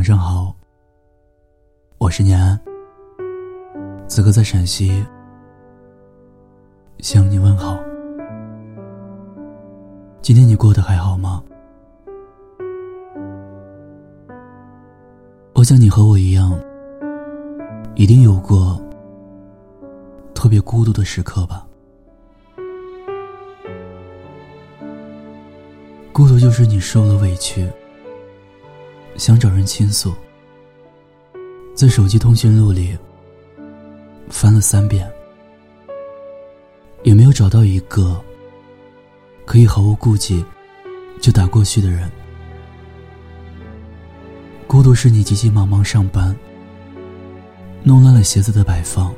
晚上好，我是念安，此刻在陕西向你问好。今天你过得还好吗？我想你和我一样，一定有过特别孤独的时刻吧。孤独就是你受了委屈。想找人倾诉，在手机通讯录里翻了三遍，也没有找到一个可以毫无顾忌就打过去的人。孤独是你急急忙忙上班，弄乱了鞋子的摆放。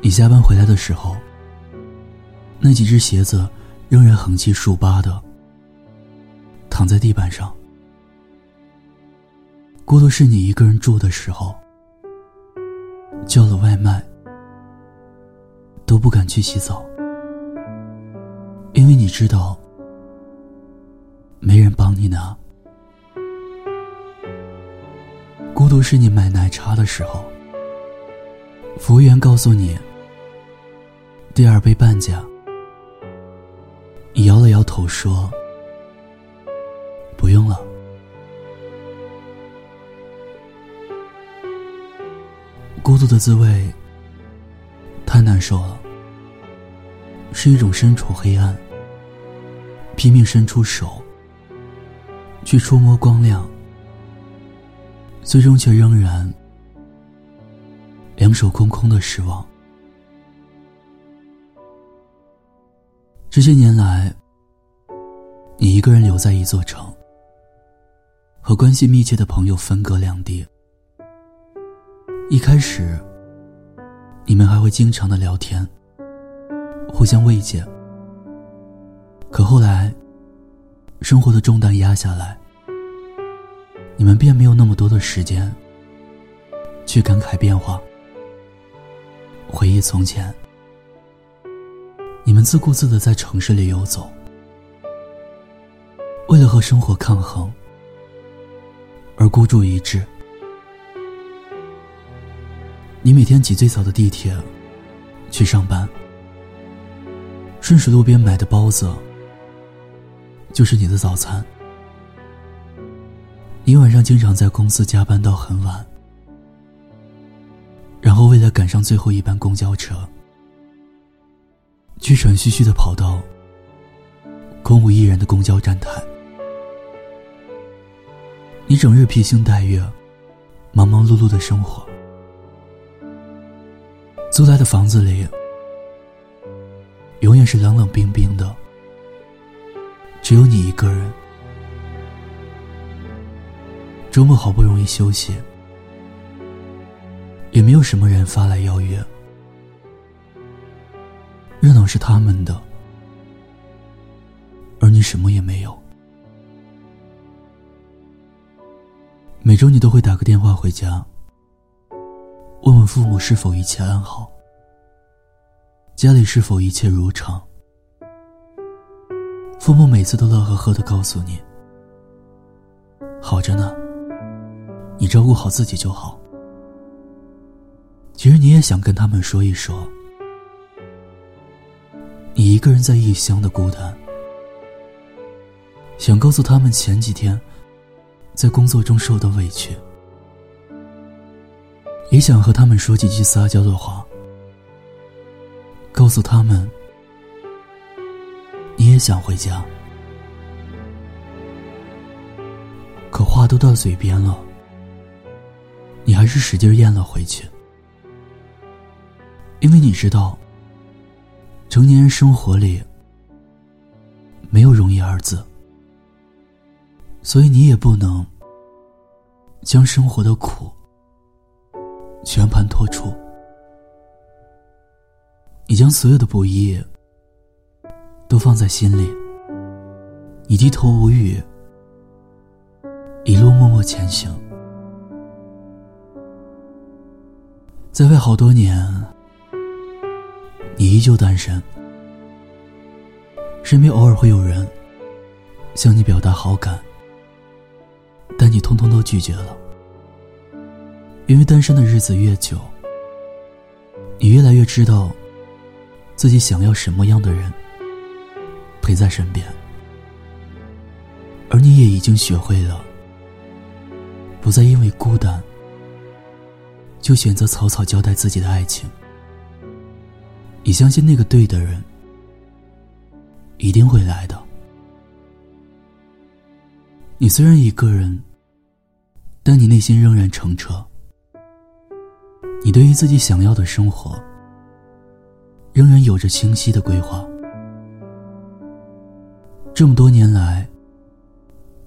你下班回来的时候，那几只鞋子仍然横七竖八的躺在地板上。孤独是你一个人住的时候，叫了外卖都不敢去洗澡，因为你知道没人帮你拿。孤独是你买奶茶的时候，服务员告诉你第二杯半价，你摇了摇头说不用了。孤独的滋味太难受了，是一种身处黑暗，拼命伸出手去触摸光亮，最终却仍然两手空空的失望。这些年来，你一个人留在一座城，和关系密切的朋友分隔两地。一开始，你们还会经常的聊天，互相慰藉。可后来，生活的重担压下来，你们便没有那么多的时间去感慨变化，回忆从前。你们自顾自的在城市里游走，为了和生活抗衡而孤注一掷。你每天挤最早的地铁去上班，顺时路边买的包子就是你的早餐。你晚上经常在公司加班到很晚，然后为了赶上最后一班公交车，气喘吁吁的跑到空无一人的公交站台。你整日披星戴月，忙忙碌碌的生活。租来的房子里，永远是冷冷冰冰的，只有你一个人。周末好不容易休息，也没有什么人发来邀约。热闹是他们的，而你什么也没有。每周你都会打个电话回家。问问父母是否一切安好，家里是否一切如常。父母每次都乐呵呵的告诉你：“好着呢，你照顾好自己就好。”其实你也想跟他们说一说，你一个人在异乡的孤单，想告诉他们前几天在工作中受的委屈。也想和他们说几句撒娇的话，告诉他们你也想回家，可话都到嘴边了，你还是使劲咽了回去，因为你知道，成年人生活里没有容易二字，所以你也不能将生活的苦。全盘托出，你将所有的不易都放在心里，你低头无语，一路默默前行。在外好多年，你依旧单身，身边偶尔会有人向你表达好感，但你通通都拒绝了，因为单身的日子越久，你越来越知道自己想要什么样的人陪在身边，而你也已经学会了不再因为孤单就选择草草交代自己的爱情。你相信那个对的人一定会来的。你虽然一个人，但你内心仍然澄澈。你对于自己想要的生活，仍然有着清晰的规划。这么多年来，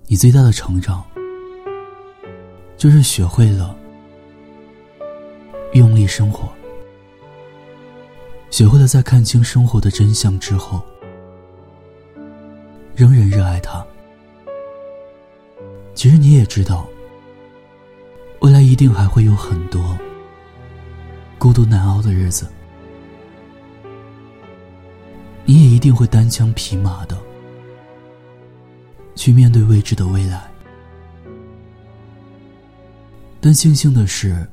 你最大的成长，就是学会了用力生活。学会了在看清生活的真相之后，仍然热爱它。其实你也知道，未来一定还会有很多孤独难熬的日子，你也一定会单枪匹马的去面对未知的未来。但庆幸的是，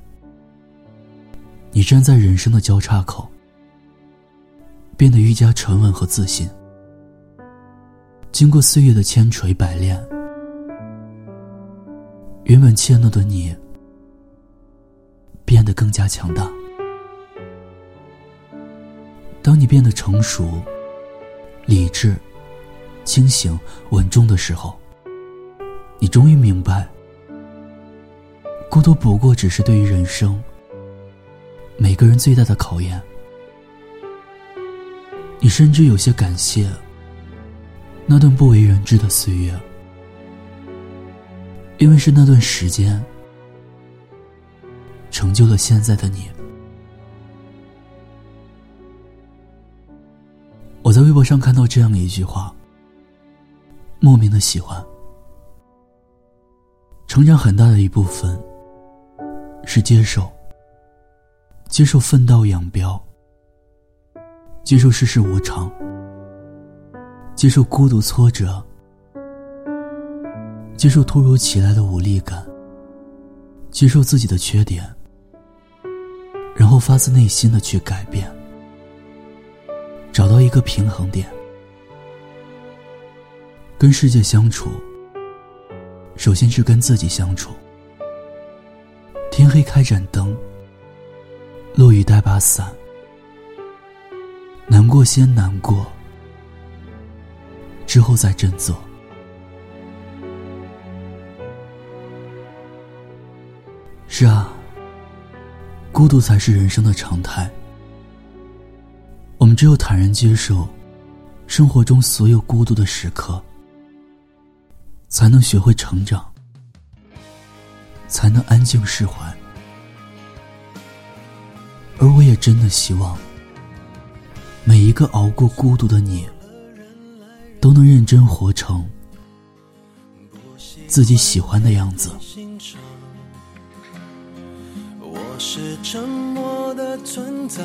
你站在人生的交叉口。变得愈加沉稳和自信。经过岁月的千锤百炼，原本怯懦的你，变得更加强大。当你变得成熟、理智、清醒、稳重的时候，你终于明白，孤独不过只是对于人生每个人最大的考验。你甚至有些感谢那段不为人知的岁月，因为是那段时间成就了现在的你。我在微博上看到这样的一句话，莫名的喜欢。成长很大的一部分是接受，接受分道扬镳。接受世事无常，接受孤独挫折，接受突如其来的无力感，接受自己的缺点，然后发自内心的去改变，找到一个平衡点。跟世界相处，首先是跟自己相处。天黑开盏灯，落雨带把伞。难过先难过，之后再振作。是啊，孤独才是人生的常态。我们只有坦然接受生活中所有孤独的时刻，才能学会成长，才能安静释怀。而我也真的希望。每一个熬过孤独的你，都能认真活成自己喜欢的样子。我是沉默的存在，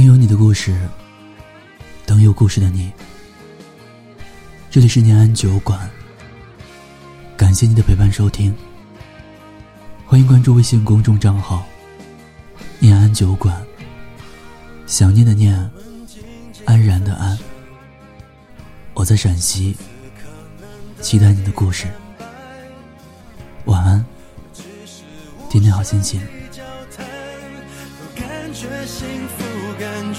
听有你的故事，等有故事的你。这里是念安酒馆。感谢你的陪伴收听，欢迎关注微信公众账号“念安酒馆”，想念的念，安然的安。我在陕西，期待你的故事。晚安，天天好心情。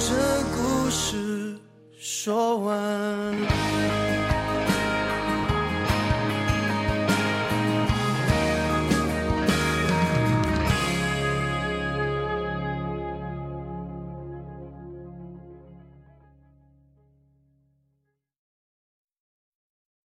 一